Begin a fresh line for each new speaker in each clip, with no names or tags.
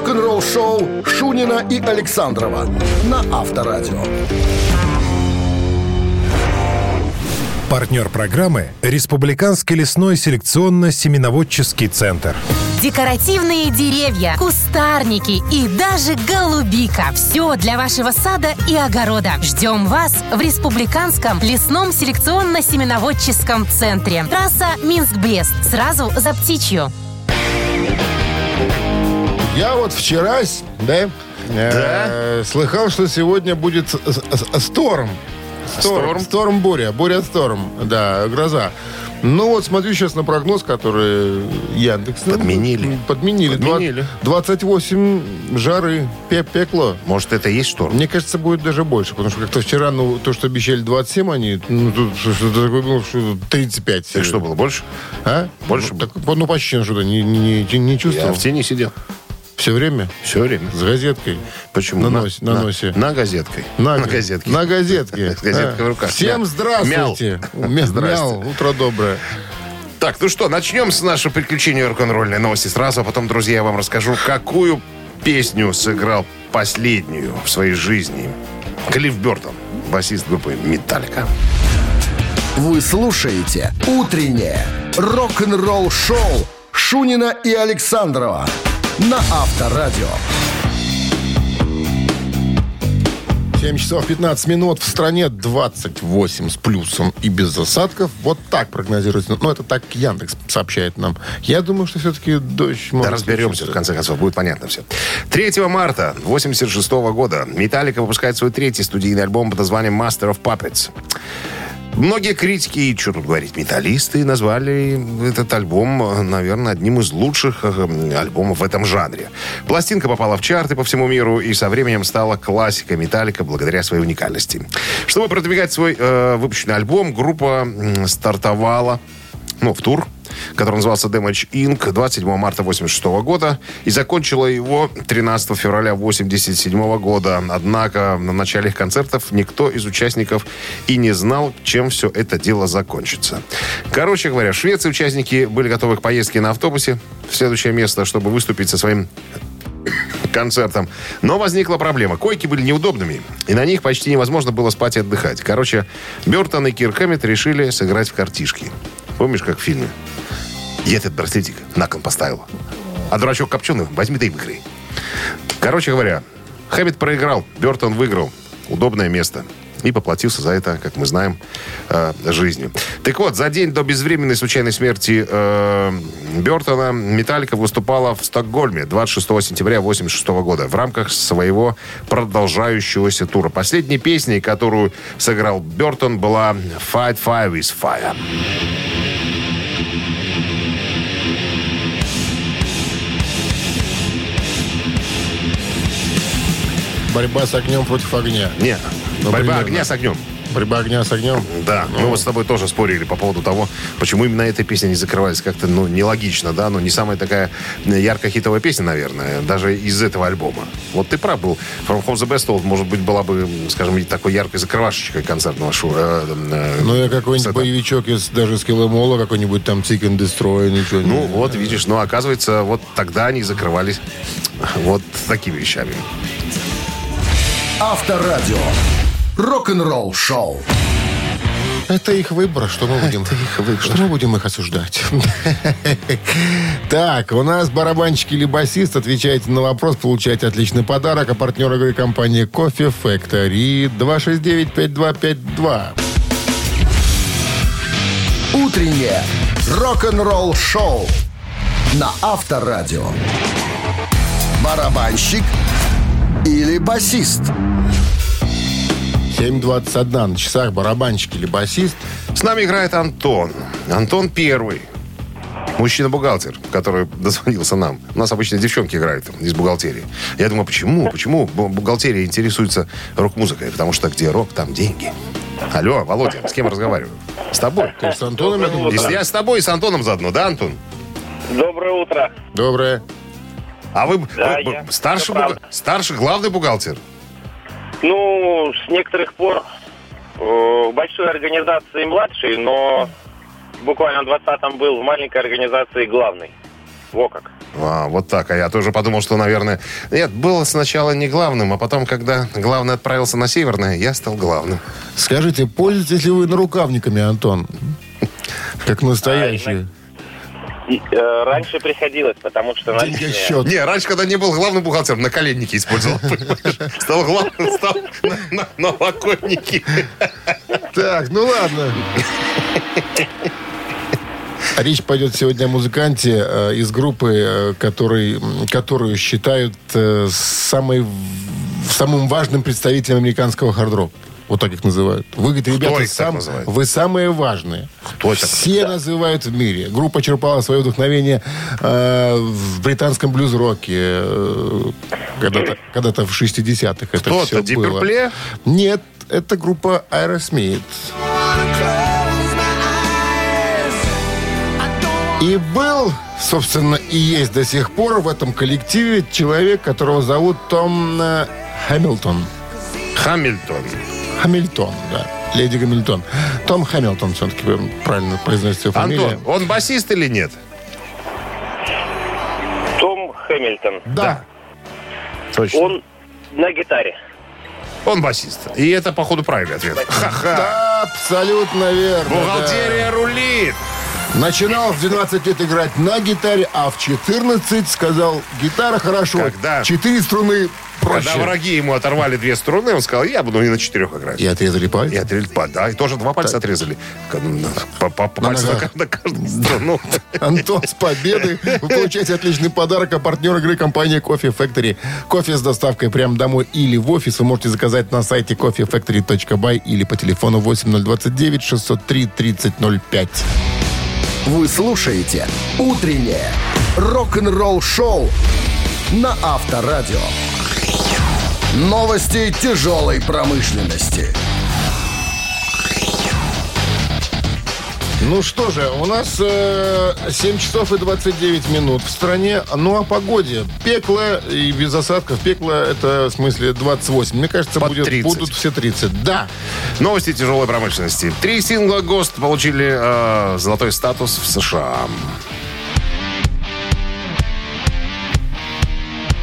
Рок-н-ролл шоу Шунина и Александрова на Авторадио.
Партнер программы – Республиканский лесной селекционно-семеноводческий центр.
Декоративные деревья, кустарники и даже голубика. Все для вашего сада и огорода. Ждем вас в Республиканском лесном селекционно-семеноводческом центре. Трасса Минск-Брест. Сразу за птичью.
Я вот вчера, да, э, слыхал, что сегодня будет с- с- сторм. Сторм, сторм буря, буря сторм, да, гроза. Ну вот смотрю сейчас на прогноз, который Яндекс... ну,
Подменили.
Подменили.
Подменили.
Два- 28 жары, пе- пекло.
Может, это и есть шторм?
Мне кажется, будет даже больше, потому что как-то вчера, ну, то, что обещали 27, они, ну, тут что-то такое было, что 35.
Так что было, больше?
А?
Больше
Ну, так, ну, почти что-то не, не, не, не
Я
чувствовал.
в тени сидел.
Все время?
Все время.
С газеткой?
Почему?
На, носе, на, носе.
На газеткой.
На,
на газетке.
На газетке.
С газеткой
А.
в руках.
Всем здравствуйте. Мяу.
Здрасте.
Мяу. Утро доброе.
Так, ну что, начнем с нашего приключения рок-н-ролльной новости сразу, а потом, друзья, я вам расскажу, какую песню сыграл последнюю в своей жизни Клифф Бертон, басист группы «Металлика».
Вы слушаете «Утреннее рок-н-ролл-шоу» Шунина и Александрова на Авторадио.
7 часов 15 минут. В стране 28 с плюсом и без засадков. Вот так прогнозируется. Ну, это так Яндекс сообщает нам. Я думаю, что все-таки дождь
Да
может
разберемся, в конце концов, будет понятно все. 3 марта 86 года Металлика выпускает свой третий студийный альбом под названием Master of Puppets. Многие критики, и что тут говорить, металлисты назвали этот альбом, наверное, одним из лучших э, альбомов в этом жанре. Пластинка попала в чарты по всему миру и со временем стала классикой Металлика благодаря своей уникальности. Чтобы продвигать свой э, выпущенный альбом, группа стартовала ну, в тур, который назывался Damage Inc. 27 марта 86 года и закончила его 13 февраля 87 года. Однако на начале концертов никто из участников и не знал, чем все это дело закончится. Короче говоря, в Швеции участники были готовы к поездке на автобусе в следующее место, чтобы выступить со своим концертом. Но возникла проблема. Койки были неудобными, и на них почти невозможно было спать и отдыхать. Короче, Бертон и Кир Хэммит решили сыграть в картишки. Помнишь, как в фильме? Я этот браслетик на кон поставил. А дурачок копченый возьми да и выиграй. Короче говоря, Хэммит проиграл, Бертон выиграл. Удобное место. И поплатился за это, как мы знаем, э, жизнью. Так вот, за день до безвременной случайной смерти э, Бертона Металлика выступала в Стокгольме 26 сентября 1986 года в рамках своего продолжающегося тура. Последней песней, которую сыграл Бертон, была «Fight Fire with Fire».
Борьба с огнем против огня.
Нет,
Ну,
борьба
примерно.
огня с огнем.
Борьба огня с огнем.
Да, мы вот с тобой тоже спорили по поводу того, почему именно эта песня не закрывается. Как-то, ну, нелогично, да, но не самая такая яркая хитовая песня, наверное, даже из этого альбома. Вот ты прав был. From Home the Best Old, может быть, была бы, скажем, такой яркой закрывашечкой концертного шоу. э, э,
Ну, я какой-нибудь
сета.
боевичок из даже с Киломола, какой-нибудь там Seek and Destroy, ничего
Ну,
не...
вот, видишь, ну, оказывается, вот тогда они закрывались вот такими вещами.
Авторадио. Рок-н-ролл шоу.
Это их выбор, что мы будем, что мы будем их осуждать. Так, у нас барабанщик или басист. Отвечайте на вопрос, получаете отличный подарок. А партнер игры компании Кофе Factory 269-5252.
Утреннее рок-н-ролл шоу на Авторадио. Барабанщик или басист?
7.21 на часах барабанщик или басист.
С нами играет Антон. Антон первый. Мужчина-бухгалтер, который дозвонился нам. У нас обычно девчонки играют из бухгалтерии. Я думаю, почему? Почему бу- бухгалтерия интересуется рок-музыкой? Потому что где рок, там деньги. Алло, Володя, с кем разговариваю? С тобой.
Ты с Антоном, я думаю?
Я с тобой и с Антоном заодно, да, Антон?
Доброе утро.
Доброе.
А вы,
Да,
вы-
я.
старший, буга- старший главный бухгалтер?
Ну, с некоторых пор э, в большой организации младший, но буквально в 20-м был в маленькой организации главный. Во как.
А, вот так. А я тоже подумал, что, наверное... Нет, было сначала не главным, а потом, когда главный отправился на Северное, я стал главным.
Скажите, пользуетесь ли вы нарукавниками, Антон? Как настоящие.
Э, раньше приходилось, потому что
Деньги
наличные-
счет.
Не, раньше, когда не был главным бухгалтером, на коленники использовал, понимаешь? Стал главным, стал на, локотники.
Так, ну ладно. Речь пойдет сегодня о музыканте э, из группы, э, который, которую считают самой, самым важным представителем американского хард-рока. Вот так их называют. Вы, говорите, ребята, сам- вы самые важные.
Кто это?
Все называют в мире. Группа черпала свое вдохновение э, в британском блюз-роке. э, когда-то, когда-то в 60-х это
Кто-то,
все
Deep
было.
Purple?
Нет, это группа Aerosmith. И был, собственно, и есть до сих пор в этом коллективе человек, которого зовут Том Хэмилтон.
Хамильтон.
Хамильтон, да. Леди Гамильтон. Том Хэмилтон все-таки правильно произносится его фамилия.
Антон, он басист или нет?
Том Хэмилтон.
Да.
Точно.
Он на гитаре.
Он басист. И это, походу, правильный ответ. Ха-ха.
Да, абсолютно верно. да.
Бухгалтерия рулит.
Начинал в 12 лет играть на гитаре, а в 14 сказал, гитара хорошо,
Когда?
четыре струны проще.
Когда враги ему оторвали две струны, он сказал, я буду и на четырех играть.
И отрезали палец.
И отрезали, па- да, и тоже два пальца отрезали. Ну, По, по- по
На
пальцу на, на каждую струну.
Антон, с победой! Вы получаете отличный подарок, а партнер игры компания Coffee Factory. Кофе с доставкой прямо домой или в офис вы можете заказать на сайте coffeefactory.by или по телефону 8029 603 3005.
Вы слушаете «Утреннее рок-н-ролл-шоу» на Авторадио. Новости тяжелой промышленности.
Ну что же, у нас э, 7 часов и 29 минут в стране. Ну, о погоде. Пекло и без осадков. Пекло это, в смысле, 28. Мне кажется,
Под
будет,
30.
будут все 30. Да.
Новости тяжелой промышленности. Три сингла ГОСТ получили э, золотой статус в США.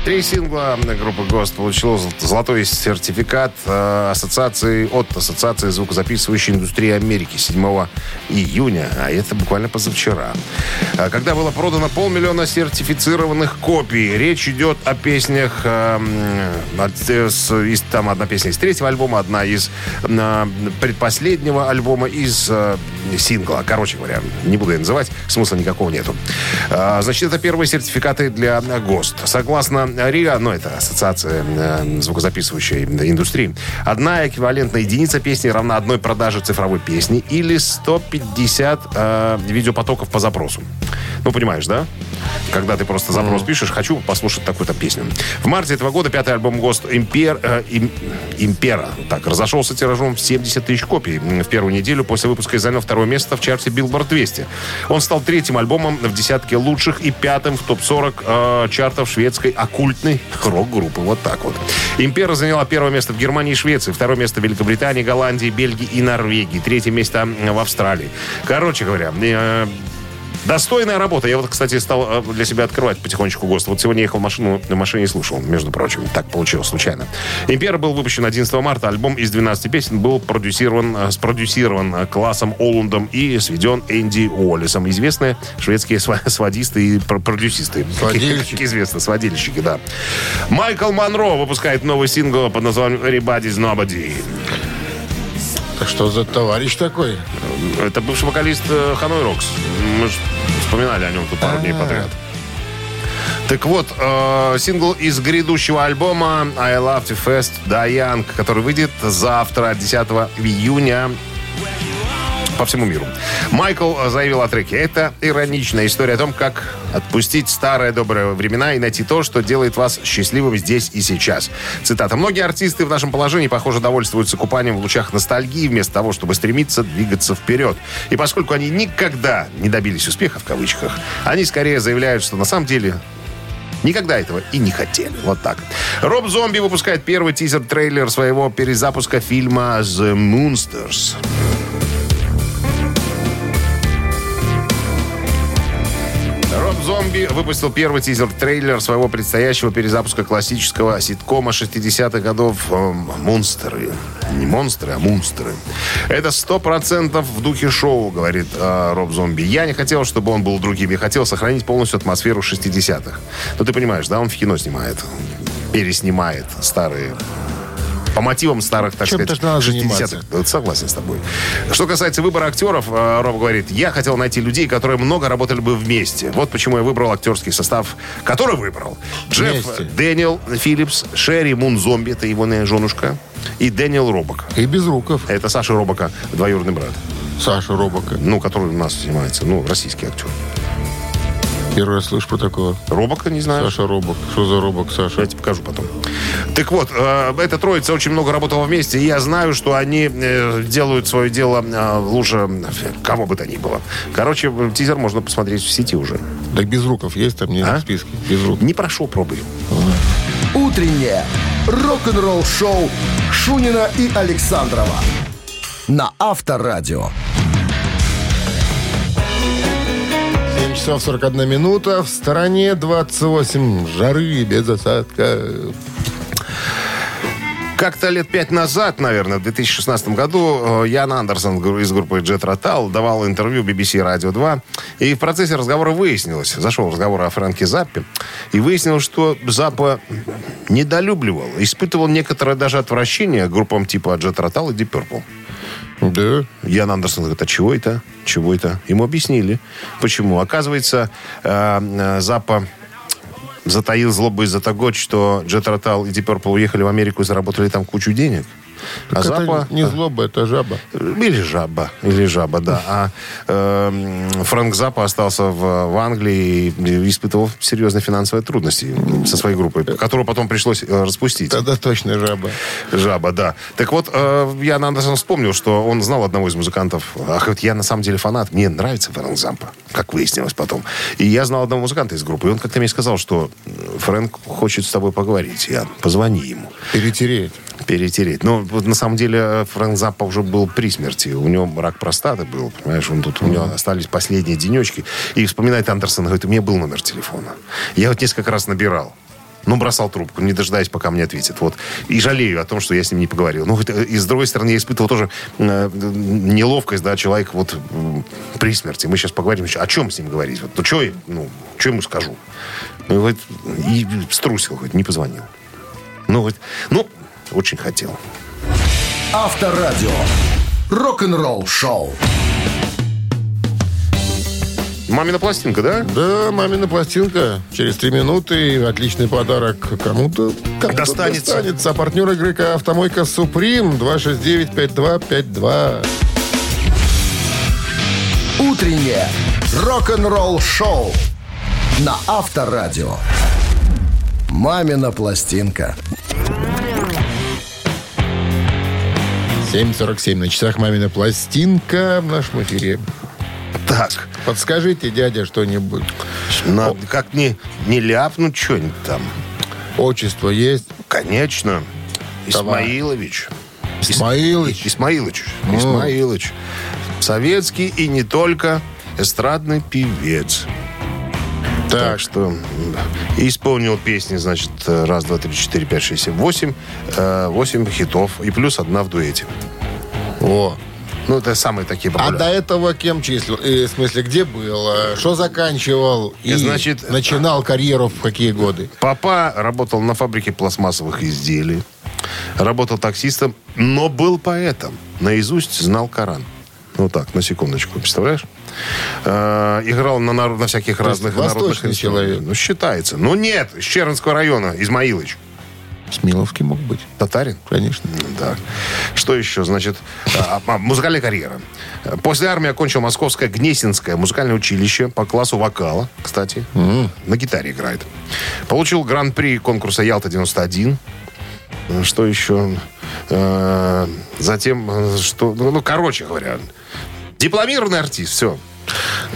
Три сингла группы ГОСТ получила зол- золотой сертификат э, ассоциации от Ассоциации звукозаписывающей индустрии Америки 7 июня, а это буквально позавчера. А Когда было продано полмиллиона сертифицированных копий, речь идет о песнях, э, э, из- там одна песня из третьего альбома, одна из э, предпоследнего альбома, из э, сингла. Короче говоря, не буду я называть, смысла никакого нету. Значит, это первые сертификаты для э, ГОСТ. Согласно РИА, ну, это Ассоциация э, звукозаписывающей индустрии, одна эквивалентная единица песни равна одной продаже цифровой песни или 150 э, видеопотоков по запросу. Ну, понимаешь, да? Когда ты просто запрос пишешь, хочу послушать такую-то песню. В марте этого года пятый альбом ГОСТ «Импер», э, Им- «Импера» так, разошелся тиражом в 70 тысяч копий в первую неделю после выпуска и занял второе место в чарте Billboard 200. Он стал третьим альбомом в десятке лучших и пятым в топ-40 э, чартов шведской оккультной рок-группы. Вот так вот. «Импера» заняла первое место в Германии и Швеции, второе место в Великобритании, Голландии, Бельгии и Норвегии, третье место в Австралии. Короче говоря, э, Достойная работа. Я вот, кстати, стал э, для себя открывать потихонечку ГОСТ. Вот сегодня ехал в машину, на машине и слушал, между прочим. Так получилось случайно. «Импера» был выпущен 11 марта. Альбом из 12 песен был продюсирован, э, спродюсирован э, классом Олундом и сведен Энди Уоллесом. Известные шведские сводисты и пр- продюсисты.
Сводильщики.
как известно, сводильщики, да. Майкл Монро выпускает новый сингл под названием «Everybody's Nobody».
Так что за товарищ такой?
Это бывший вокалист э, Ханой Рокс. Мы ж вспоминали о нем тут пару дней подряд. Так вот, э, сингл из грядущего альбома I Love to Fest Young, который выйдет завтра, 10 июня по всему миру. Майкл заявил о треке. Это ироничная история о том, как отпустить старые добрые времена и найти то, что делает вас счастливым здесь и сейчас. Цитата. «Многие артисты в нашем положении, похоже, довольствуются купанием в лучах ностальгии вместо того, чтобы стремиться двигаться вперед. И поскольку они никогда не добились успеха, в кавычках, они скорее заявляют, что на самом деле Никогда этого и не хотели. Вот так. Роб Зомби выпускает первый тизер-трейлер своего перезапуска фильма «The Moonsters». Зомби выпустил первый тизер-трейлер своего предстоящего перезапуска классического ситкома 60-х годов э, «Монстры». Не монстры, а монстры. Это сто процентов в духе шоу, говорит э, Роб Зомби. Я не хотел, чтобы он был другим. Я хотел сохранить полностью атмосферу 60-х. Ну, ты понимаешь, да, он в кино снимает. Переснимает старые по мотивам старых, так
Чем-то
сказать,
ж надо
60-х.
заниматься.
Вот Согласен с тобой. Что касается выбора актеров, э, Роб говорит, я хотел найти людей, которые много работали бы вместе. Вот почему я выбрал актерский состав, который выбрал. Джефф
Вместе.
Дэниел Филлипс, Шерри Мун Зомби, это его женушка, и Дэниел Робак.
И без руков.
Это Саши Робака двоюродный брат.
Саши Робака.
Ну, который у нас снимается. Ну, российский актер.
Первый раз слышу про такого.
Робака не знаю.
Саша Робак. Что за Робак, Саша?
Я тебе покажу потом. Так вот, э, эта троица очень много работала вместе, и я знаю, что они э, делают свое дело э, лучше кого бы то ни было. Короче, тизер можно посмотреть в сети уже.
Так без руков есть там не
А?
в списке? Без рук.
Не прошу пробы.
Утреннее рок-н-ролл-шоу Шунина и Александрова на Авторадио.
Часов 41 минута. В стороне 28 жары без осадка.
Как-то лет пять назад, наверное, в 2016 году, э, Ян Андерсон из группы Jet Rotal давал интервью BBC Radio 2. И в процессе разговора выяснилось, зашел разговор о Фрэнке Заппе, и выяснилось, что Заппа недолюбливал, испытывал некоторое даже отвращение группам типа Jet Rotal и Deep Purple.
Да.
Ян Андерсон говорит, а чего это? Чего это? Ему объяснили. Почему? Оказывается, э, э, Заппа затаил злобу из-за того, что Джет Ротал и Deep уехали в Америку и заработали там кучу денег. А
Это
Заппа...
не злоба, это жаба.
Или жаба, или жаба, да. А э, Фрэнк Заппа остался в, в Англии и испытывал серьезные финансовые трудности со своей группой, которую потом пришлось э, распустить.
Тогда точно жаба.
Жаба, да. Так вот, э, Ян Андерсон вспомнил, что он знал одного из музыкантов. Ах, вот я на самом деле фанат. Мне нравится Фрэнк Заппа, как выяснилось потом. И я знал одного музыканта из группы. И он как-то мне сказал, что Фрэнк хочет с тобой поговорить. Ян, позвони ему.
Перетереть.
Перетереть. Но вот на самом деле Фрэнк Заппа уже был при смерти. У него рак простаты был, понимаешь, он тут, у него остались последние денечки. И вспоминает Андерсон, говорит, у меня был номер телефона. Я вот несколько раз набирал. Ну, бросал трубку, не дожидаясь, пока мне ответит. Вот. И жалею о том, что я с ним не поговорил. Ну, э, и с другой стороны, я испытывал тоже э, неловкость, да, человек вот м, при смерти. Мы сейчас поговорим, еще, о чем с ним говорить? Вот, ну, что ну, что ему скажу? Ну, вот, и струсил, хоть не позвонил. Ну, вот, ну, очень хотел.
Авторадио. Рок-н-ролл-шоу.
Мамина пластинка, да?
Да, мамина пластинка. Через три минуты отличный подарок кому-то кому
Достанется.
достанется. А партнер игры «Автомойка Суприм» 269-5252.
Утреннее рок-н-ролл-шоу на Авторадио. Мамина пластинка.
7.47 на часах «Мамина пластинка» в нашем эфире.
Так,
Подскажите, дядя, что-нибудь.
надо как не, не ляпнуть что-нибудь там.
Отчество есть?
Конечно. Исмаилович.
Исмаилыч.
Ис- Исмаилыч. Исмаилыч. Советский и не только эстрадный певец. Так что исполнил песни, значит, э, раз, два, три, четыре, пять, шесть, семь, восемь. э, Восемь хитов. И плюс одна в дуэте.
о.
Ну, это самые такие
А
популярные.
до этого кем числил? И, в смысле, где был? э, Что заканчивал? И
Значит,
начинал карьеру в какие годы?
Папа работал на фабрике пластмассовых изделий. Работал таксистом, но был поэтом. Наизусть знал Коран. Ну так, на секундочку, представляешь? Э, играл на, нар- на всяких разных народных
человек.
Ну, считается. Ну, нет, из Чернского района, Измаилыч.
Смиловский мог быть.
Татарин?
Конечно.
Да. Что еще? Значит, а, а, музыкальная карьера. После армии окончил Московское Гнесинское музыкальное училище по классу вокала, кстати. На гитаре играет. Получил гран-при конкурса «Ялта-91». Что еще? Э, Затем, э, что... Ну, ну, короче говоря, дипломированный артист. Все.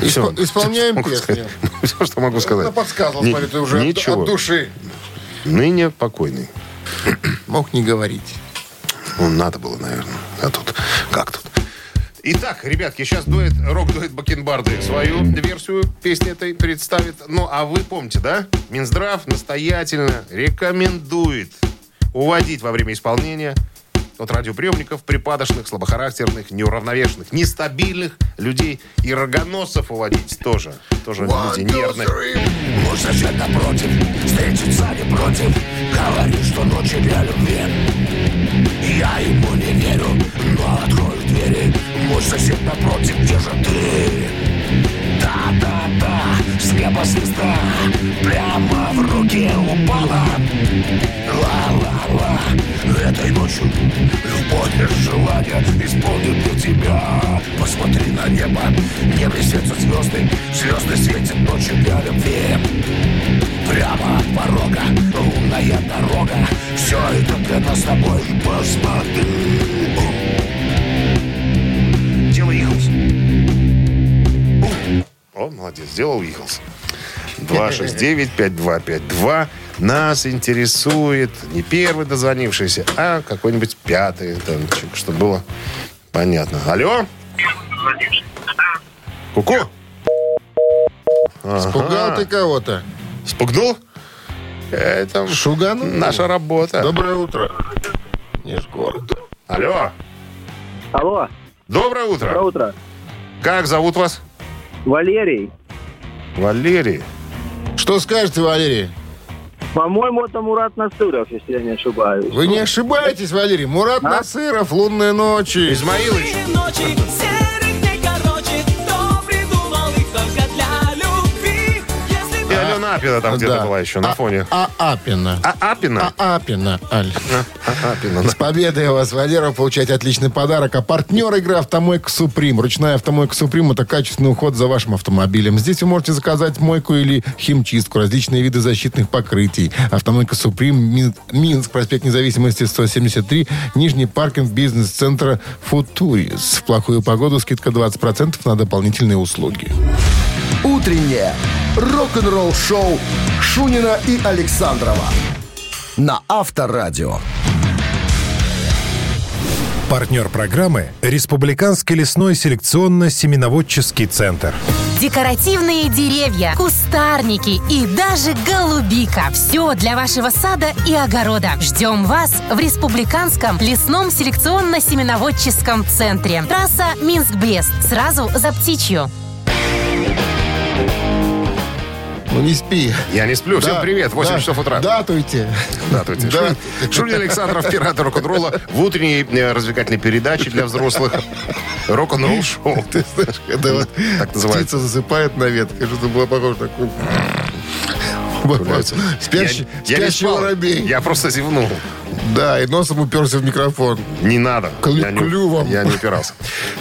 Исп- исполняем песню.
Все, что могу сказать.
Ну, подсказывал, смотри, ты уже от-
Ничего.
от души.
Ныне покойный.
Мог не говорить.
Ну, надо было, наверное. А тут... Как тут? Итак, ребятки, сейчас дует, рок-дует Бакенбарды свою версию песни этой представит. Ну, а вы помните, да? Минздрав настоятельно рекомендует уводить во время исполнения от радиоприемников припадочных, слабохарактерных, неуравновешенных, нестабильных людей и рогоносцев уводить тоже. Тоже люди нервные.
Мой сосед напротив, встретиться не против Говорит, что ночью для любви Я ему не верю, но открою двери Мой сосед напротив, где же ты? Да-да-да, с неба звезда Прямо в руки упала Ла-ла-ла, этой ночью Любовь без желания исполнит для тебя Посмотри на небо, в небе светятся звезды Звезды светят ночью для любви Прямо от порога, лунная дорога Все это для нас с тобой, посмотри
молодец, сделал Иглс. 269-5252. Нас интересует не первый дозвонившийся, а какой-нибудь пятый, там, чтобы было понятно. Алло? Ку-ку?
Спугал ты кого-то.
Спугнул? Это
Шуганул?
наша работа.
Доброе утро. Нижгород.
Алло?
Алло,
Доброе утро.
доброе утро.
Как зовут вас?
Валерий.
Валерий.
Что скажете, Валерий?
По-моему, это Мурат Насыров, если я не ошибаюсь.
Вы не ошибаетесь, Валерий. Мурат Насыров, «Лунные ночи».
Измаилович. Апина там где-то
Да.
была еще на
А-
фоне.
А Апина.
А Апина?
А Апина, Аль.
А Апина, да.
С победой вас, Валера, получаете отличный подарок. А партнер игры «Автомойка Суприм». Ручная «Автомойка Суприм» — это качественный уход за вашим автомобилем. Здесь вы можете заказать мойку или химчистку, различные виды защитных покрытий. «Автомойка Суприм», Мин- Минск, проспект Независимости, 173, Нижний паркинг бизнес-центра «Футурис». В плохую погоду скидка 20% на дополнительные услуги.
Утреннее рок-н-ролл-шоу Шунина и Александрова на Авторадио.
Партнер программы «Республиканский лесной селекционно-семеноводческий центр».
Декоративные деревья, кустарники и даже голубика. Все для вашего сада и огорода. Ждем вас в Республиканском лесном селекционно-семеноводческом центре. Трасса Минск-Брест. Сразу за птичью.
Ну не спи.
Я не сплю. Всем
Да,
привет. 8
да,
часов утра.
Датуйте.
Здравствуйте.
Да.
Шунин- Александров, пираты рок-н-ролла в утренней э, развлекательной передаче для взрослых. Рок-н-ролл шоу.
Ты знаешь, когда вот
Так называется.
птица засыпает на ветке, что-то было похоже на такую... Спящий,
Я- я
спящий
спал.
воробей.
Я просто зевнул.
Да, и носом уперся в микрофон.
Не надо.
Клю-
я не,
клювом.
Я не упирался.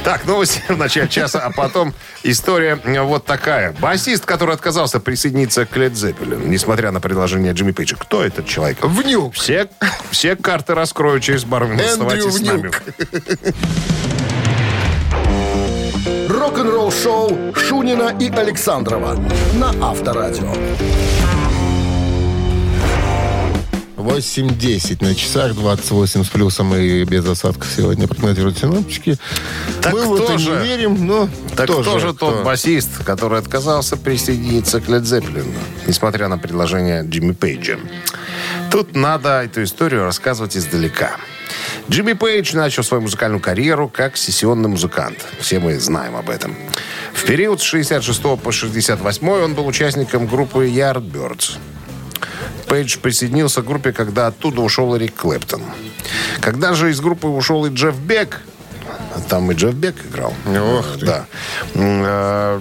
Так, новости в начале часа, а потом история э, вот такая. Басист, который отказался присоединиться к Led Zeppelin, несмотря на предложение Джимми Пейджа. Кто этот человек?
Внюк.
Все, все карты раскрою через пару минут. Оставайтесь с нами.
Внюк.
Рок-н-ролл-шоу Шунина и Александрова на Авторадио.
8.10 на часах, 28 с плюсом и без осадков сегодня прогнозируют синоптики.
Так
Мы в
кто
это
же?
не верим, но
Так
тоже
кто же тот басист, который отказался присоединиться к Led Zeppelin, несмотря на предложение Джимми Пейджа? Тут надо эту историю рассказывать издалека. Джимми Пейдж начал свою музыкальную карьеру как сессионный музыкант. Все мы знаем об этом. В период с 66 по 68 он был участником группы Yardbirds. Пейдж присоединился к группе, когда оттуда ушел Эрик Клэптон. Когда же из группы ушел и Джефф Бек, там и Джефф Бек играл.
Ох ты.
Да. Э,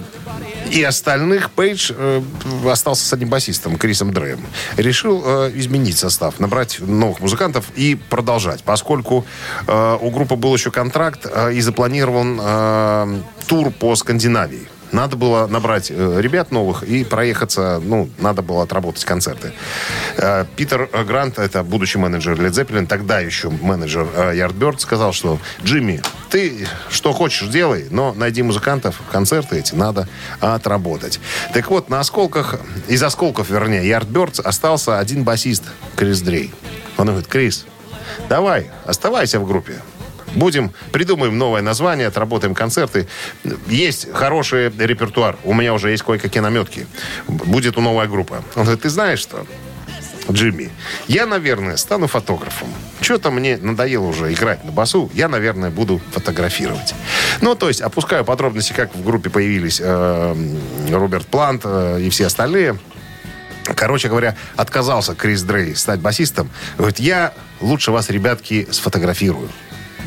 И остальных Пейдж э, остался с одним басистом, Крисом Дрэем. Решил э, изменить состав, набрать новых музыкантов и продолжать, поскольку у группы был еще контракт и запланирован тур по Скандинавии. Надо было набрать э, ребят новых и проехаться, ну, надо было отработать концерты. Э, Питер Грант, это будущий менеджер Led Zeppelin, тогда еще менеджер э, Yardbird, сказал, что Джимми, ты что хочешь делай, но найди музыкантов, концерты эти надо отработать. Так вот, на осколках, из осколков, вернее, Yardbirds остался один басист, Крис Дрей. Он говорит, Крис, давай, оставайся в группе. Будем, придумаем новое название, отработаем концерты. Есть хороший репертуар. У меня уже есть кое-какие наметки. Будет у новая группа. Он говорит, ты знаешь что? Джимми, я, наверное, стану фотографом. Что-то мне надоело уже играть на басу. Я, наверное, буду фотографировать. Ну, то есть, опускаю подробности, как в группе появились э, Роберт Плант э, и все остальные. Короче говоря, отказался Крис Дрей стать басистом. Говорит, я лучше вас, ребятки, сфотографирую.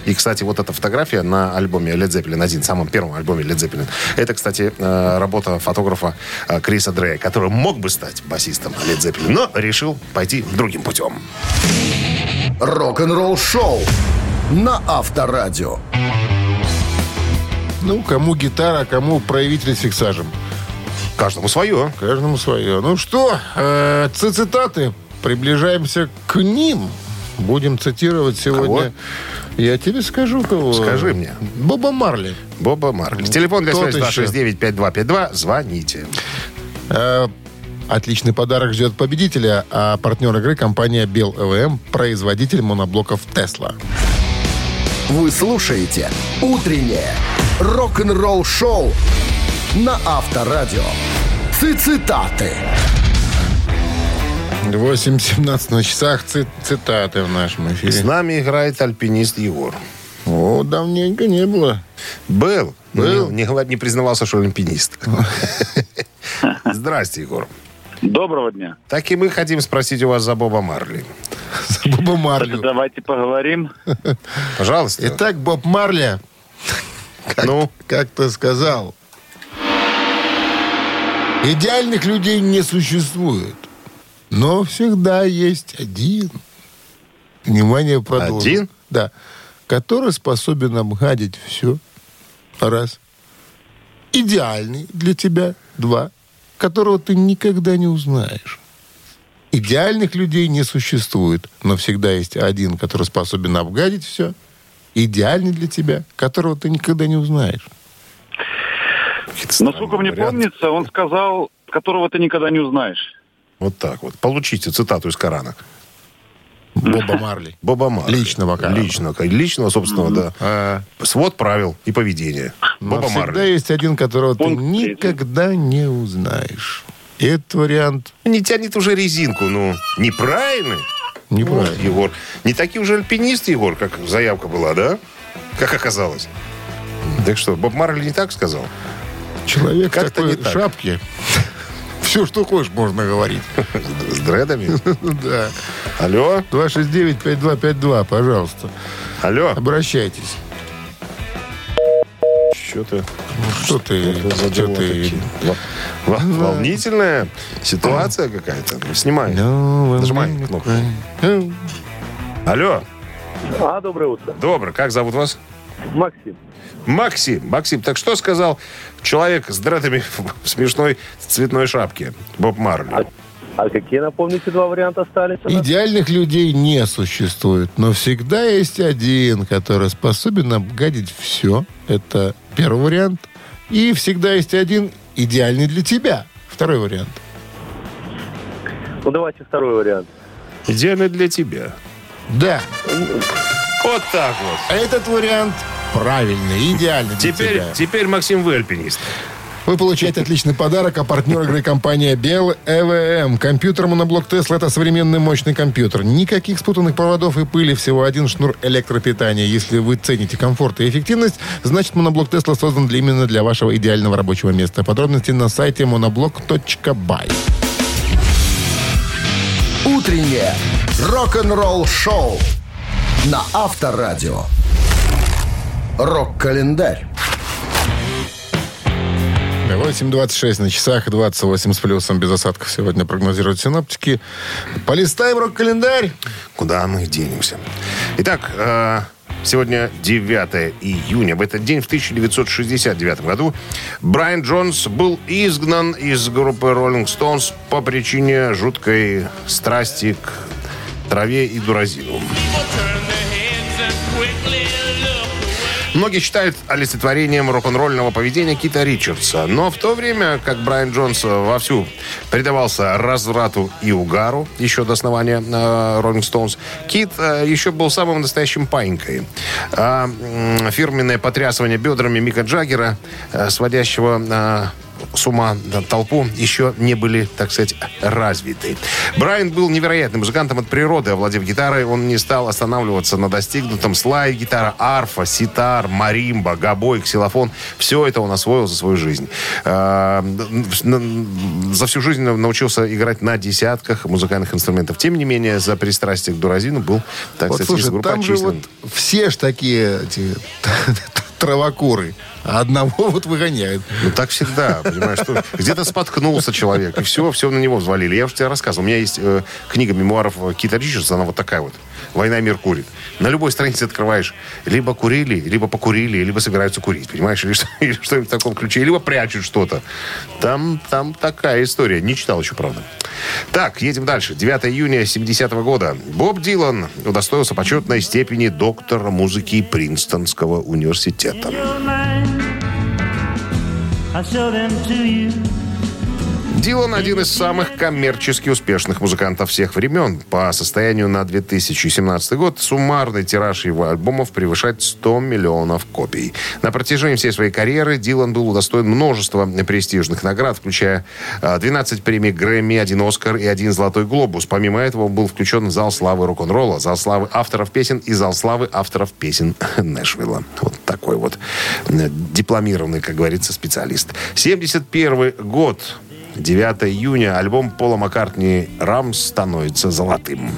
И, кстати, вот эта фотография на альбоме Led Zeppelin 1, самом первом альбоме Led Zeppelin, это, кстати, э, работа фотографа э, Криса Дрея, который мог бы стать басистом Led Zeppelin, но решил пойти другим путем.
Рок-н-ролл шоу на Авторадио.
Ну, кому гитара, кому проявитель с фиксажем.
Каждому свое.
Каждому свое. Ну что, э, цитаты. Приближаемся к ним. Будем цитировать сегодня.
Кого?
Я тебе скажу, кого.
Скажи мне.
Боба Марли.
Боба Марли. Телефон для связи
еще.
269-5252. Звоните.
Э, отличный подарок ждет победителя, а партнер игры компания Бел ЭВМ, производитель моноблоков Тесла.
Вы слушаете «Утреннее рок-н-ролл-шоу» на Авторадио. Цитаты.
8.17 на часах ци- цитаты в нашем
С
эфире.
нами играет альпинист Егор.
О, давненько не было.
Был.
Был.
Не, не не признавался, что альпинист. Здрасте, Егор.
Доброго дня.
Так и мы хотим спросить у вас за Боба Марли.
Боба Марли.
Давайте поговорим.
Пожалуйста.
Итак, Боб Марли как-
Ну?
как-то сказал, идеальных людей не существует, но всегда есть один. Внимание, продолжим.
Один?
Да. Который способен обгадить все. Раз. Идеальный для тебя. Два. Которого ты никогда не узнаешь. Идеальных людей не существует, но всегда есть один, который способен обгадить все. Идеальный для тебя, которого ты никогда не узнаешь.
Насколько мне
странные варианты.
помнится, он сказал, которого ты никогда не узнаешь.
Вот так вот. Получите цитату из Корана.
Боба Марли.
Боба Марли.
Личного Корана.
Личного, личного собственного, да.
А,
Свод правил и поведения.
но
Боба
всегда
Марли.
есть один, которого ты
третий.
никогда не узнаешь. И этот вариант
Не тянет уже резинку, ну, неправильный.
неправильно.
Вот, Егор. Не такие уже альпинисты, Егор, как заявка была, да? Как оказалось. Так что, Боб Марли не так сказал?
Человек
Как-то
такой
не так.
шапке. Все, что хочешь, можно говорить.
С дредами?
Да.
Алло?
269-5252, пожалуйста.
Алло?
Обращайтесь.
Что-то
Ну, Что ты... Что ты...
во- Волнительная ситуация какая-то. Снимай.
Ну,
Нажимай
вот
кнопку. Алло?
А, доброе утро.
Добро. Как зовут вас?
Максим.
Максим. Максим, так что сказал человек с дредами в смешной цветной шапке? Боб Марли.
А какие, напомните, два варианта остались?
Идеальных людей не существует, но всегда есть один, который способен обгадить все. Это первый вариант. И всегда есть один идеальный для тебя. Второй вариант.
Ну, давайте второй вариант.
Идеально для тебя.
Да,
Вот так вот.
а этот вариант правильный, идеальный для
Теперь,
тебя.
теперь Максим, вы альпинист.
Вы получаете отличный подарок, а партнер игры компания Бел ЭВМ. Компьютер моноблок Тесла – это современный мощный компьютер. Никаких спутанных проводов и пыли, всего один шнур электропитания. Если вы цените комфорт и эффективность, значит моноблок Тесла создан для- именно для вашего идеального рабочего места. Подробности на сайте monoblock.by.
Утреннее рок-н-ролл-шоу на Авторадио. Рок-календарь.
8.26 на часах, 28 с плюсом, без осадков сегодня прогнозируют синоптики. Полистаем рок-календарь.
Куда мы денемся? Итак, э, сегодня 9 июня. В этот день, в 1969 году, Брайан Джонс был изгнан из группы Rolling Stones по причине жуткой страсти к траве и дуразину. Многие считают олицетворением рок-н-ролльного поведения Кита Ричардса. Но в то время, как Брайан Джонс вовсю предавался разврату и угару еще до основания э, Rolling Stones, Кит э, еще был самым настоящим паинькой. А м, фирменное потрясывание бедрами Мика Джаггера, э, сводящего э, с ума толпу еще не были, так сказать, развиты. Брайан был невероятным музыкантом от природы. Овладев гитарой, он не стал останавливаться на достигнутом. Слайд, гитара, арфа, ситар, маримба, гобой, ксилофон. Все это он освоил за свою жизнь. А, За всю жизнь научился играть на десятках музыкальных инструментов. Тем не менее, за пристрастие к дуразину был, так
Вот,
сказать,
слушай,
из группы
там же вот все ж такие эти, травокуры. А одного вот выгоняют.
Ну, так всегда, понимаешь, что где-то споткнулся человек, и все, все на него взвалили. Я уже тебе рассказывал, у меня есть э, книга мемуаров э, Кита Ричардса, она вот такая вот. «Война и мир курит». На любой странице открываешь, либо курили, либо покурили, либо собираются курить, понимаешь, или, что, или что-нибудь в таком ключе, либо прячут что-то. Там, там такая история. Не читал еще, правда. Так, едем дальше. 9 июня 70 года. Боб Дилан удостоился почетной степени доктора музыки Принстонского университета. I'll show them to you. Дилан один из самых коммерчески успешных музыкантов всех времен. По состоянию на 2017 год суммарный тираж его альбомов превышает 100 миллионов копий. На протяжении всей своей карьеры Дилан был удостоен множества престижных наград, включая а, 12 премий Грэмми, один Оскар и один Золотой Глобус. Помимо этого он был включен в зал славы рок-н-ролла, зал славы авторов песен и зал славы авторов песен Нэшвилла. Вот такой вот э, дипломированный, как говорится, специалист. 71 год. 9 июня альбом Пола Маккартни «Рам» становится золотым.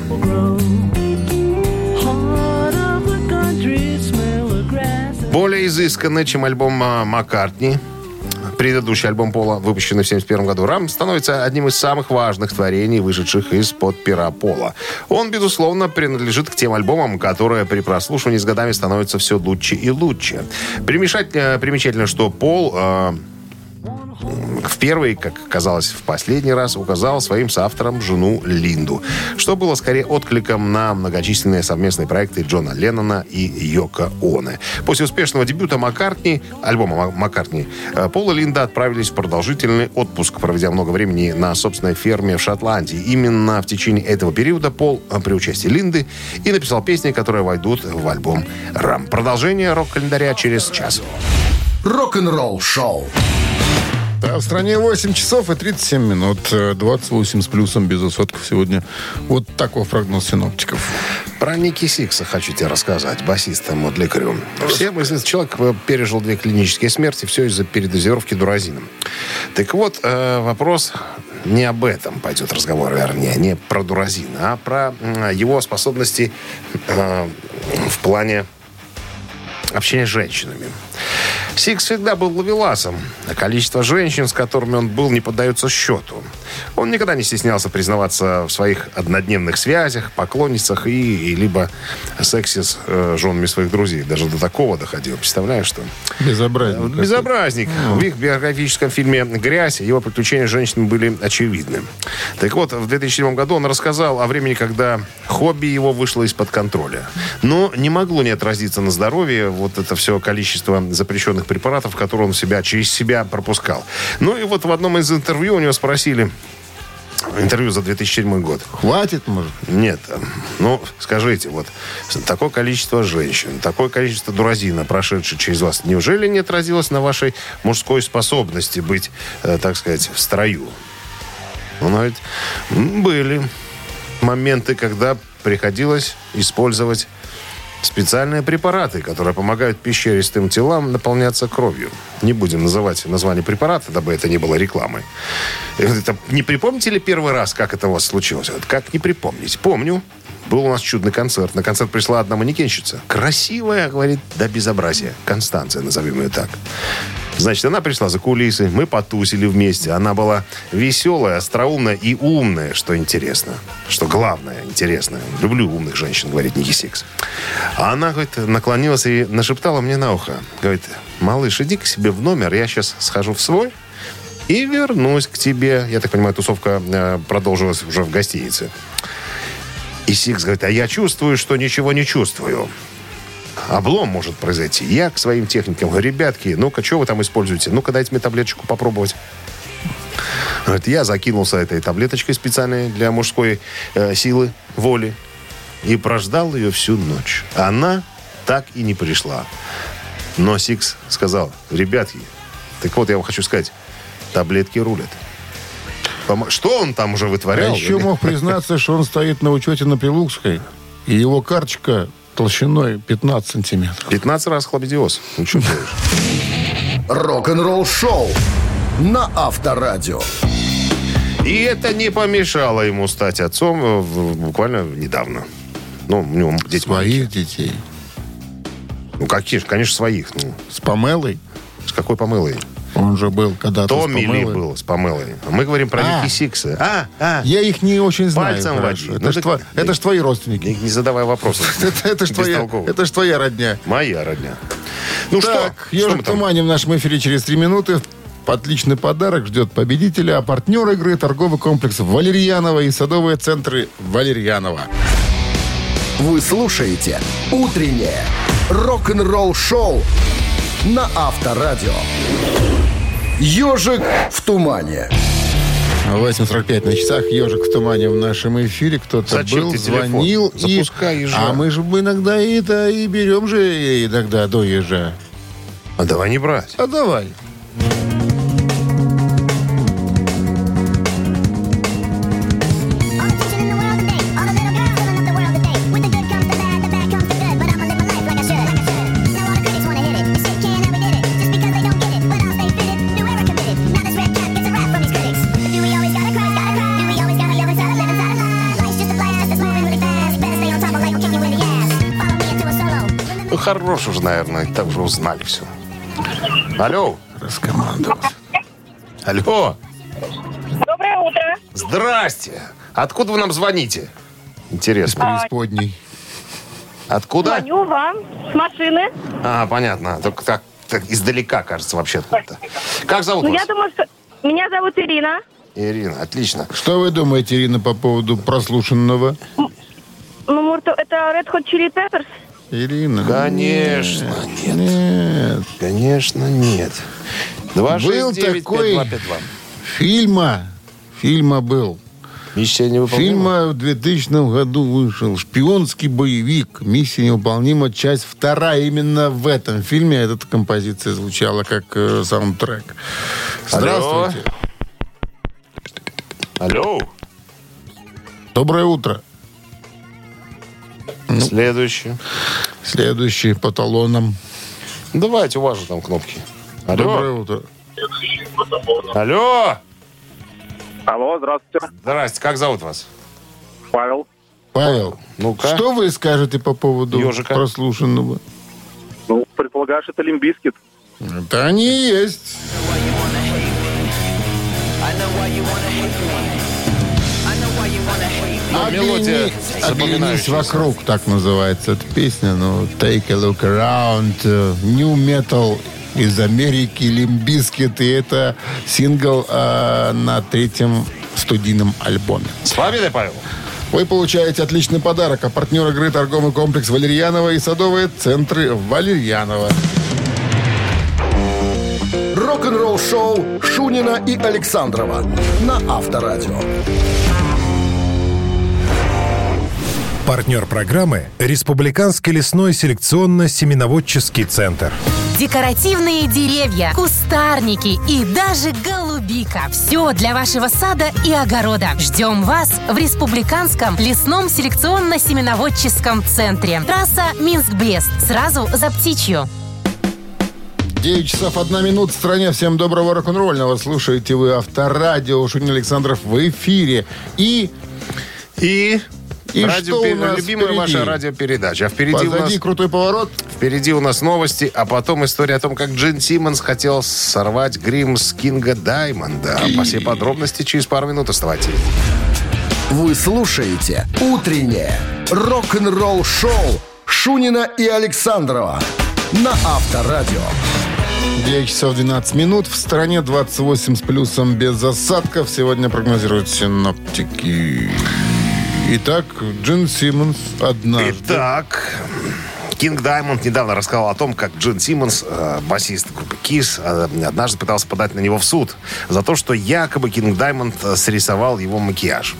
Более изысканный, чем альбом а, Маккартни, предыдущий альбом Пола, выпущенный в 1971 году, «Рам» становится одним из самых важных творений, вышедших из-под пера Пола. Он, безусловно, принадлежит к тем альбомам, которые при прослушивании с годами становятся все лучше и лучше. Примечательно, примечательно что Пол... э, в первый, как казалось, в последний раз указал своим соавтором жену Линду, что было скорее откликом на многочисленные совместные проекты Джона Леннона и Йока Оне. После успешного дебюта Маккартни, альбома Ма- Маккартни, э, Пол и Линда отправились в продолжительный отпуск, проведя много времени на собственной ферме в Шотландии. Именно в течение этого периода Пол э, при участии Линды и написал песни, которые войдут в альбом «Рам». Продолжение рок-календаря через час.
Рок-н-ролл шоу.
Да, в стране 8 часов и 37 минут. Э, 28 с плюсом без осадков сегодня. Вот такой прогноз синоптиков.
Про Ники Сикса хочу тебе рассказать, басиста Модли Крю. Все мы, знаете, человек э, пережил две клинические смерти, все из-за передозировки дуразином. Так вот, э, вопрос не об этом пойдет разговор, вернее, не про дуразин, а про его способности э, в плане общения с женщинами. Сикс всегда был ловеласом, а количество женщин, с которыми он был, не поддается счету. Он никогда не стеснялся признаваться в своих однодневных связях, поклонницах и, и либо сексе с э, женами своих друзей. Даже до такого доходил. Представляешь, что?
Безобразие. какое.
Безобразник. В их биографическом фильме «Грязь» его приключения с женщинами были очевидны. Так вот, в 2007 году он рассказал о времени, когда хобби его вышло из-под контроля. Но не могло не отразиться на здоровье вот это все количество запрещенных препаратов, которые он себя, через себя пропускал. Ну и вот в одном из интервью у него спросили, интервью за 2007 год,
Хватит, может?
нет. Ну, скажите, вот такое количество женщин, такое количество дуразина, прошедшее через вас, неужели не отразилось на вашей мужской способности быть, э, так сказать, в строю? Ну, ведь м, были моменты, когда приходилось использовать специальные препараты, которые помогают пещеристым телам наполняться кровью. Не будем называть название препарата, дабы это не было рекламой. Это, не припомните ли первый раз, как это у вас случилось? Вот как не припомнить? Помню. Был у нас чудный концерт. На концерт пришла одна манекенщица. Красивая, говорит, до безобразия. Констанция, назовем ее так. Значит, она пришла за кулисы, мы потусили вместе. Она была веселая, остроумная и умная, что интересно. Что главное, интересно. Люблю умных женщин, говорит Ники Сикс. А она, говорит, наклонилась и нашептала мне на ухо. Говорит, малыш, иди к себе в номер, я сейчас схожу в свой и вернусь к тебе. Я так понимаю, тусовка э, продолжилась уже в гостинице. И Сикс говорит, а я чувствую, что ничего не чувствую. Облом может произойти. Я к своим техникам говорю, ребятки, ну-ка, что вы там используете? Ну-ка, дайте мне таблеточку попробовать. Говорит, я закинулся этой таблеточкой специальной для мужской э, силы, воли. И прождал ее всю ночь. Она так и не пришла. Но Сикс сказал, ребятки, так вот я вам хочу сказать, таблетки рулят. Что он там уже
А
вытворял?
еще мог признаться, что он стоит на учете на Прилукской, и его карточка толщиной 15 сантиметров.
15 раз хлопидиоз. Ну, что?
Рок-н-ролл шоу на Авторадио.
И это не помешало ему стать отцом э, буквально недавно. Ну, у него дети
Своих детей.
Ну, какие же, конечно, своих. Ну,
С Памелой.
с какой помылой?
Он же был когда-то с
Томми Ли
Памелой.
был с помылой. Мы говорим про
А.
Ники Сикса. А, а.
Я их не очень знаю.
Пальцем
хорошо.
води.
Это
Ну,
ж
так-
тво- это ж твои родственники.
Не, не задавай вопросов.
Это, это ж твоя, это ж твоя родня.
Моя родня. Ну
так,
что? Что
«Ежик
там?
тумане» в нашем эфире через три минуты. Отличный подарок ждет победителя. А партнер игры торговый комплекс «Валерьянова» и садовые центры «Валерьянова».
Вы слушаете «Утреннее рок-н-ролл-шоу» на Авторадио. «Ежик в тумане».
8.45 на часах «Ежик в тумане» в нашем эфире. Кто-то
Зачем
был, звонил. и-
Запускай ежа.
А мы же иногда и это и берем же иногда до ежа.
А давай не брать.
А давай.
Хорош уже, наверное. Так уже узнали все. Алло.
Раскомандовался.
Алло.
Доброе утро.
Здрасте. Откуда вы нам звоните? Интересно.
Преисподней.
Откуда?
Звоню вам с машины.
А, понятно. Только так, так издалека, кажется, вообще откуда-то. Как зовут
Ну,
вас?
я думаю, что... Меня зовут Ирина.
Ирина, отлично.
Что вы думаете, Ирина, по поводу прослушанного?
Ну, это Red Hot Chili Peppers?
Ирина.
Конечно, нет.
Нет.
Конечно, нет.
Был
269
такой
5252.
фильма. Фильма был.
Миссия невыполнима.
Фильма в 2000 году вышел. Шпионский боевик. Миссия невыполнима. Часть вторая. Именно в этом фильме эта композиция звучала как э, саундтрек. Здравствуйте.
Алло.
Доброе утро.
Следующий.
Следующий по талонам.
Давайте, у вас же там кнопки. Алло.
Доброе утро.
Алло.
Алло, здравствуйте.
Здрасте, как зовут вас?
Павел.
Павел,
Ну-ка.
что вы скажете по поводу
Ёжика.
прослушанного?
Ну, предполагаешь, это Limp Bizkit.
Это они и есть.
Ну, мелодия запоминающаяся.
вокруг, так называется эта песня. Ну, Take a look around. э, Nu Metal из Америки, Limp Bizkit. И это сингл э, на третьем студийном альбоме.
С победой, Павел.
Вы получаете отличный подарок. А партнер игры торговый комплекс Валерьянова и садовые центры Валерьянова.
Рок-н-ролл-шоу Шунина и Александрова на Авторадио.
Партнер программы – Республиканский лесной селекционно-семеноводческий центр.
Декоративные деревья, кустарники и даже голубика. Все для вашего сада и огорода. Ждем вас в Республиканском лесном селекционно-семеноводческом центре. Трасса Минск-Брест. Сразу за птичью.
9 часов 1 минута в стране. Всем доброго рок-н-ролльного. Слушаете вы Авторадио. Шунин Александров в эфире. И
И...
И
радио,
что у нас
любимая
впереди?
ваша радиопередача. А впереди у, нас,
позади крутой поворот.
впереди у нас новости, а потом история о том, как Джин Симмонс хотел сорвать грим с Кинга Даймонда. По все подробности через пару минут оставайтесь.
Вы слушаете «Утреннее рок-н-ролл-шоу» Шунина и Александрова на Авторадио.
9 часов 12 минут. В стране 28 с плюсом без осадков. Сегодня прогнозируют синоптики. Итак, Джин Симмонс однажды.
Итак, Кинг Даймонд недавно рассказал о том, как Джин Симмонс, э, басист группы Kiss, э, однажды пытался подать на него в суд за то, что якобы Кинг Даймонд э, срисовал его макияж.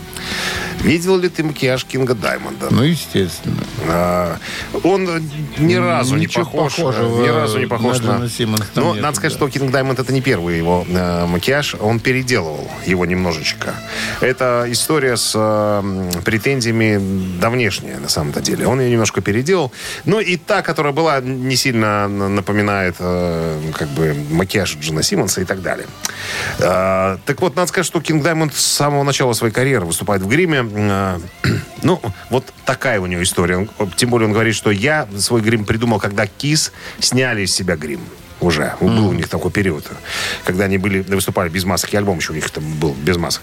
Видел ли ты макияж Кинга Даймонда?
Ну, естественно.
А, он э, ни разу
Ничего
не похож.
похожего
ни разу не похож
на
на...
Там
Но
нету,
надо сказать,
да.
что Кинг Даймонд это не первый его э, макияж. Он переделывал его немножечко. Это история с э, претензиями давнешняя, на самом-то деле. Он ее немножко переделал. Ну и та, которая была, не сильно напоминает э, как бы макияж Джона Симмонса и так далее. Э, так вот, надо сказать, что King Diamond с самого начала своей карьеры выступает в гриме. Э, ну, вот такая у него история. Тем более он говорит, что я свой грим придумал, когда Kiss сняли из себя грим. Уже. Был у них такой период, когда они были, выступали без масок. И альбом еще у них там был без масок.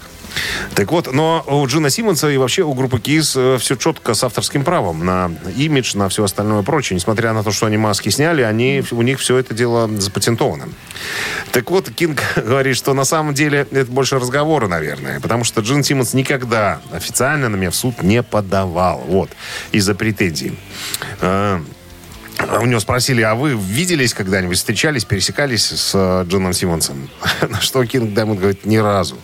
Так вот, но у Джина Симмонса и вообще у группы Kiss все четко с авторским правом на имидж, на все остальное прочее. Несмотря на то, что они маски сняли, они, у них все это дело запатентовано. Так вот, Кинг говорит, что на самом деле это больше разговоры, наверное, потому что Джин Симмонс никогда официально на меня в суд не подавал. Вот. Из-за претензий. А, У него спросили, а вы виделись когда-нибудь, встречались, пересекались с э, Джоном Симмонсом? На что Кинг Даймонд говорит, ни разу.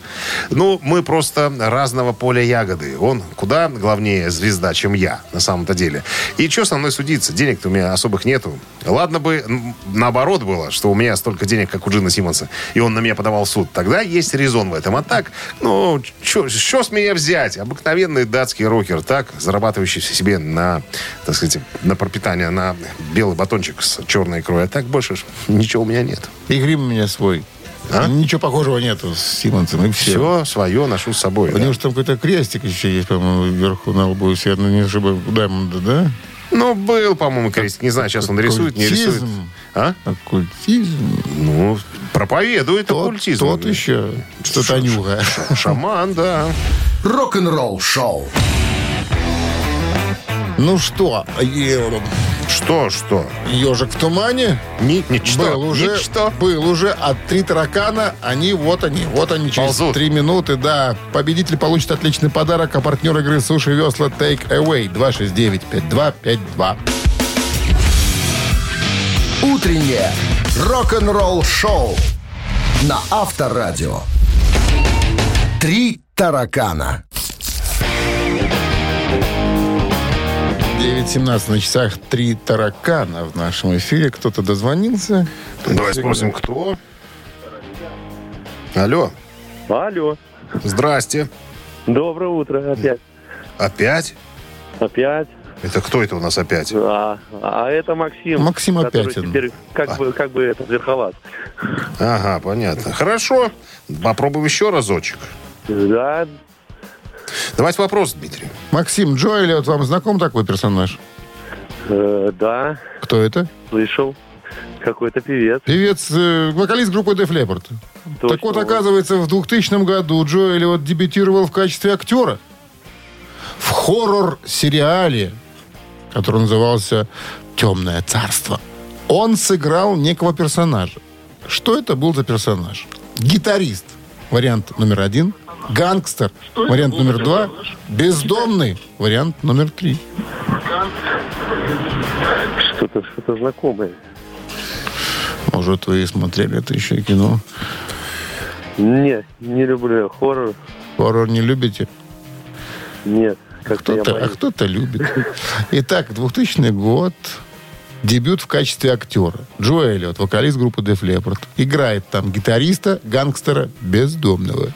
Ну, мы просто разного поля ягоды. Он куда главнее звезда, чем я, на самом-то деле. И что со мной судиться? Денег-то у меня особых нету. Ладно бы наоборот было, что у меня столько денег, как у Джина Симмонса, и он на меня подавал в суд. Тогда есть резон в этом. А так, ну, что с меня взять? Обыкновенный датский рокер, так, зарабатывающий себе на, так сказать, на пропитание, на белый батончик с черной икрой. А так больше ничего у меня нет.
И грим у меня свой.
А?
Ничего похожего нету с Симмонсом. И все.
Все свое ношу с собой.
У
да.
него же там какой-то крестик еще есть, по-моему, вверху на лбу. Если я не ошибаюсь, у Даймонда, да?
Ну, был, по-моему, крестик. Не знаю, сейчас он рисует, не рисует.
Оккультизм.
А?
Оккультизм.
Ну, проповедует
Тот,
оккультизм.
тот еще. Что-то нюха.
Шаман, да.
Рок-н-ролл шоу.
Ну что, е-
Что, что?
ежик в тумане?
Ни, ничто.
Был уже,
Ничто.
был уже от три таракана. Они, вот они, вот они через
Ползут.
три минуты, да. Победитель получит отличный подарок, а партнер игры «Суши Весла» Take Away 269-5252.
Утреннее рок-н-ролл шоу на Авторадио. Три таракана.
9.17 на часах три таракана в нашем эфире. Кто-то дозвонился.
Давай спросим, кто? Алло.
Алло.
Здрасте.
Доброе утро опять.
Опять?
Опять.
Это кто это у нас опять?
А, а это Максим.
Максим опять
теперь как бы, как бы это, верховат.
Ага, понятно. Хорошо. Попробуем еще разочек.
Да,
Давайте вопрос, Дмитрий.
Максим Джоэли, вот вам знаком такой персонаж?
э, да,
Кто это?
слышал. Какой-то певец.
Певец, э, вокалист группы Def Leppard.
Точно.
Так вот, оказывается, в 2000 году Джоэли вот дебютировал в качестве актера в хоррор-сериале, который назывался «Темное царство». Он сыграл некого персонажа. Что это был за персонаж? Гитарист, вариант номер один. Гангстер, вариант номер два. Бездомный, вариант номер три.
Что-то что знакомое.
Может, вы и смотрели это еще и кино.
Не, не люблю хоррор.
Хоррор не любите?
Нет.
Кто-то, а кто-то любит. Итак, 2000 год. Дебют в качестве актера. Джо Эллиот, вокалист группы Def Leppard. Играет там гитариста, гангстера, бездомного.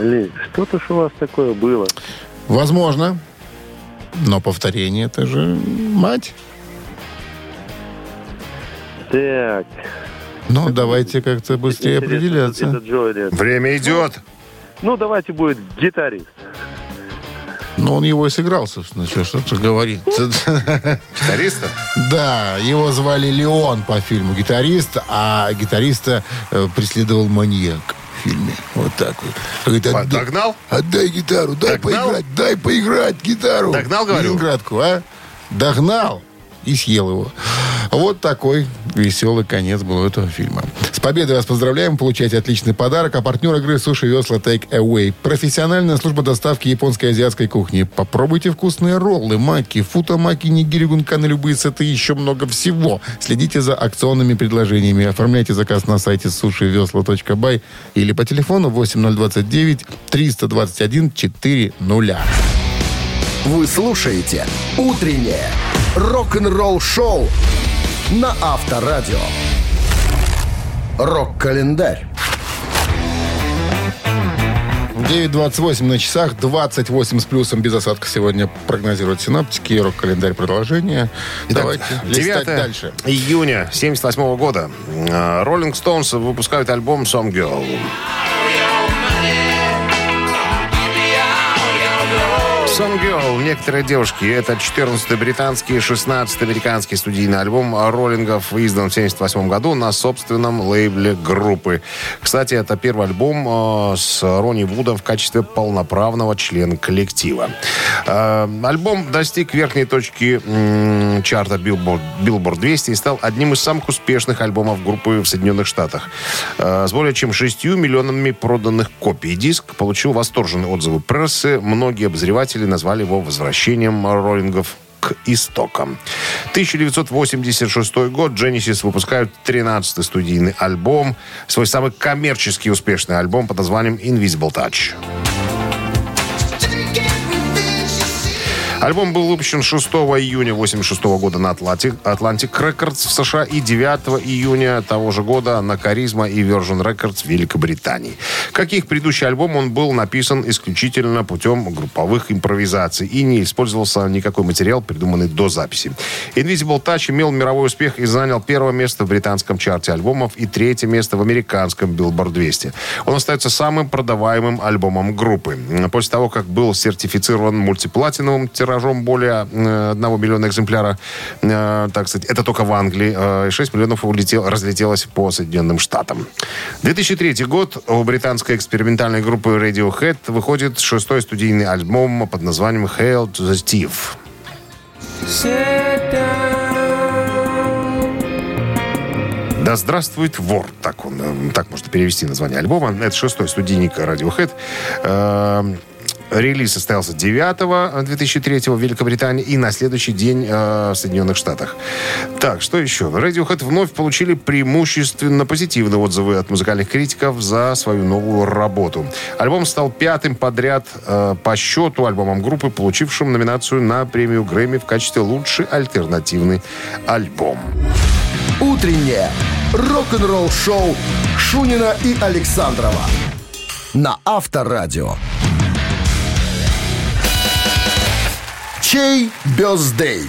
Блин, что-то ж у вас такое было.
Возможно. Но повторение это же мать.
Так.
Ну, давайте как-то быстрее
интересно,
определяться.
Это Джоэли.
Время идет.
Ну, давайте будет гитарист.
Ну, он его и сыграл, собственно, что что-то говорит.
Гитариста?
Да, его звали Леон по фильму «Гитарист», а гитариста э, преследовал маньяк фильме. Вот так вот. Говорит, «Отдай-
Догнал?
Отдай гитару, дай
Догнал?
поиграть, дай поиграть гитару.
Догнал, говорю?
Ленинградку, а? Догнал и съел его. Вот такой веселый конец был этого фильма. С победой вас поздравляем. Получайте отличный подарок. А партнер игры Суши Весла Take Away. Профессиональная служба доставки японской и азиатской кухни. Попробуйте вкусные роллы, маки, футамаки, нигири, гунканы, любые сеты и еще много всего. Следите за акционными предложениями. Оформляйте заказ на сайте сушивесла.бай или по телефону 8029 321 400.
Вы слушаете «Утреннее рок-н-ролл-шоу» на Авторадио. Рок-календарь.
9.28 на часах, 28 с плюсом без осадка сегодня прогнозируют синаптики. Рок-календарь продолжение. Давайте листать
9
дальше.
июня 78 года. Э, Rolling Stones выпускают альбом Some Girl. Some Girl, некоторые девушки. Это 14-й британский и 16-й американский студийный альбом роллингов, издан в 78 году на собственном лейбле группы. Кстати, это первый альбом э, с Ронни Вудом в качестве полноправного члена коллектива. Э, альбом достиг верхней точки чарта Billboard, Billboard 200 и стал одним из самых успешных альбомов группы в Соединенных Штатах. Э, с более чем 6 миллионами проданных копий. Диск получил восторженные отзывы прессы. Многие обозреватели назвали его возвращением роллингов к истокам. 1986 год Genesis выпускают 13-й студийный альбом, свой самый коммерчески успешный альбом под названием Invisible Touch. Альбом был выпущен 6 июня 1986 года на Atlantic, Atlantic Records в США и 9 июня того же года на Charisma и Virgin Records в Великобритании. Как и их предыдущий альбом, он был написан исключительно путем групповых импровизаций и не использовался никакой материал, придуманный до записи. Invisible Touch имел мировой успех и занял первое место в британском чарте альбомов и третье место в американском Billboard 200. Он остается самым продаваемым альбомом группы. После того, как был сертифицирован мультиплатиновым тиражом более э, 1 миллиона экземпляра, э, так сказать, это только в Англии, э, 6 миллионов улетел, разлетелось по Соединенным Штатам. 2003 год у британской экспериментальной группы Radiohead выходит шестой студийный альбом под названием Hail to the Steve. Да здравствует вор. Так, он, э, так можно перевести название альбома. Это шестой студийник Radiohead. Э, Релиз состоялся 9 2003 в Великобритании и на следующий день э, в Соединенных Штатах. Так, что еще? Radiohead вновь получили преимущественно позитивные отзывы от музыкальных критиков за свою новую работу. Альбом стал пятым подряд э, по счету альбомом группы, получившим номинацию на премию Грэмми в качестве лучший альтернативный альбом.
Утреннее рок-н-ролл-шоу Шунина и Александрова на Авторадио. Чей бездей?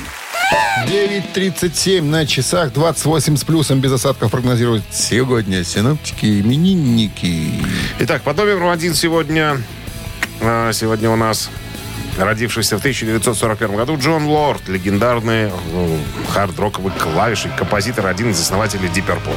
9.37 на часах, 28 с плюсом без осадков прогнозируют сегодня синоптики и именинники.
Итак, под номером один сегодня, э, сегодня у нас родившийся в 1941 году Джон Лорд, легендарный э, хард-роковый клавишник, композитор, один из основателей Deep Purple.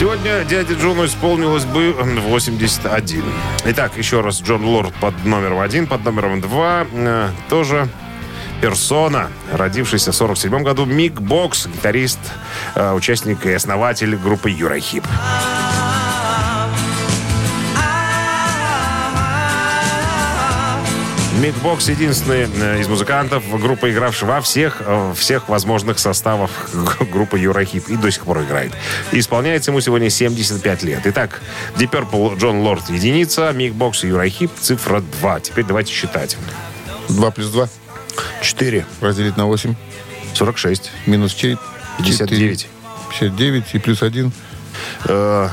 Сегодня дяде Джону исполнилось бы 81. Итак, еще раз, Джон Лорд под номером один, под номером два э, тоже персона, родившийся в 47 году, Мик Бокс, гитарист, э, участник и основатель группы Юрахип. Мик Бокс единственный э, из музыкантов группы, игравший во всех, э, всех возможных составах группы Юрахип и до сих пор играет. И исполняется ему сегодня 75 лет. Итак, Deep Purple Джон Лорд единица, Мик Бокс и Юрахип цифра 2. Теперь давайте считать.
2 плюс 2.
4.
Разделить на 8.
46.
Минус 4.
59.
59 и плюс 1.
Э,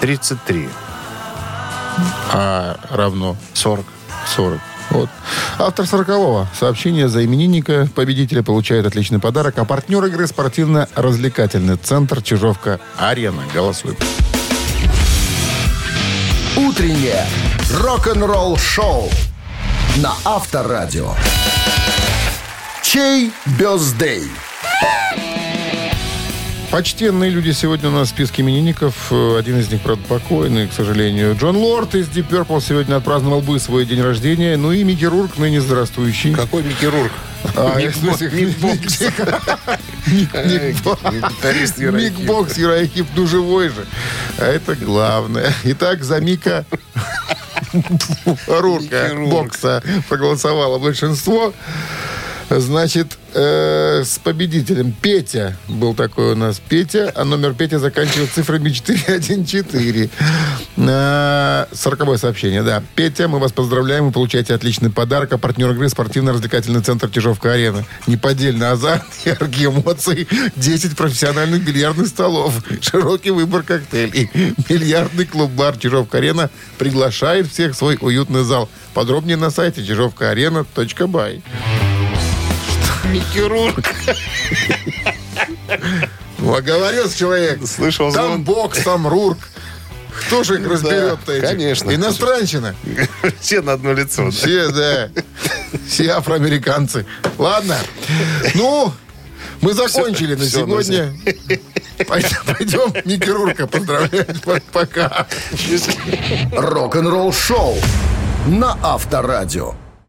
33.
А равно
40.
40. Вот. Автор 40-го. Сообщение за именинника победителя получает отличный подарок. А партнер игры спортивно-развлекательный центр Чижовка-Арена. Голосует.
Утреннее рок-н-ролл-шоу на Авторадио. Чей бездей?
Почтенные люди сегодня у нас в списке именинников. Э, Один из них, правда, покойный, к сожалению. Джон Лорд из Deep Purple сегодня отпраздновал бы свой день рождения. Ну и Микки Рурк, ныне здравствующий.
Какой Микки Рурк?
А,
Мик Бокс. Гитарист Юрахип.
Ну живой же. А это главное. Итак, за Мика Рурка. Бокса проголосовало большинство. Значит, э, с победителем Петя был такой у нас Петя, а номер Петя заканчивается цифрами 414. Э, Сороковое сообщение, да. Петя, мы вас поздравляем, вы получаете отличный подарок. А партнер игры спортивно-развлекательный центр Чижовка-Арена. Неподдельный азарт, яркие эмоции, 10 профессиональных бильярдных столов, широкий выбор коктейлей. Бильярдный клуб-бар Чижовка-Арена приглашает всех в свой уютный зал. Подробнее на сайте чижовкаарена.бай.
Микки Рурк.
Ну, оговорился человек.
Слышал
Там
звон.
бокс, там рурк. Кто же их разберет-то? этих?
конечно.
Иностранщина.
Все на одно лицо. да.
Все, да. Все афроамериканцы. Ладно. Ну, мы закончили на
всё, ну,
сегодня. Пойдем, пойдем Микки Рурка поздравлять. Пока.
Рок-н-ролл шоу на Авторадио.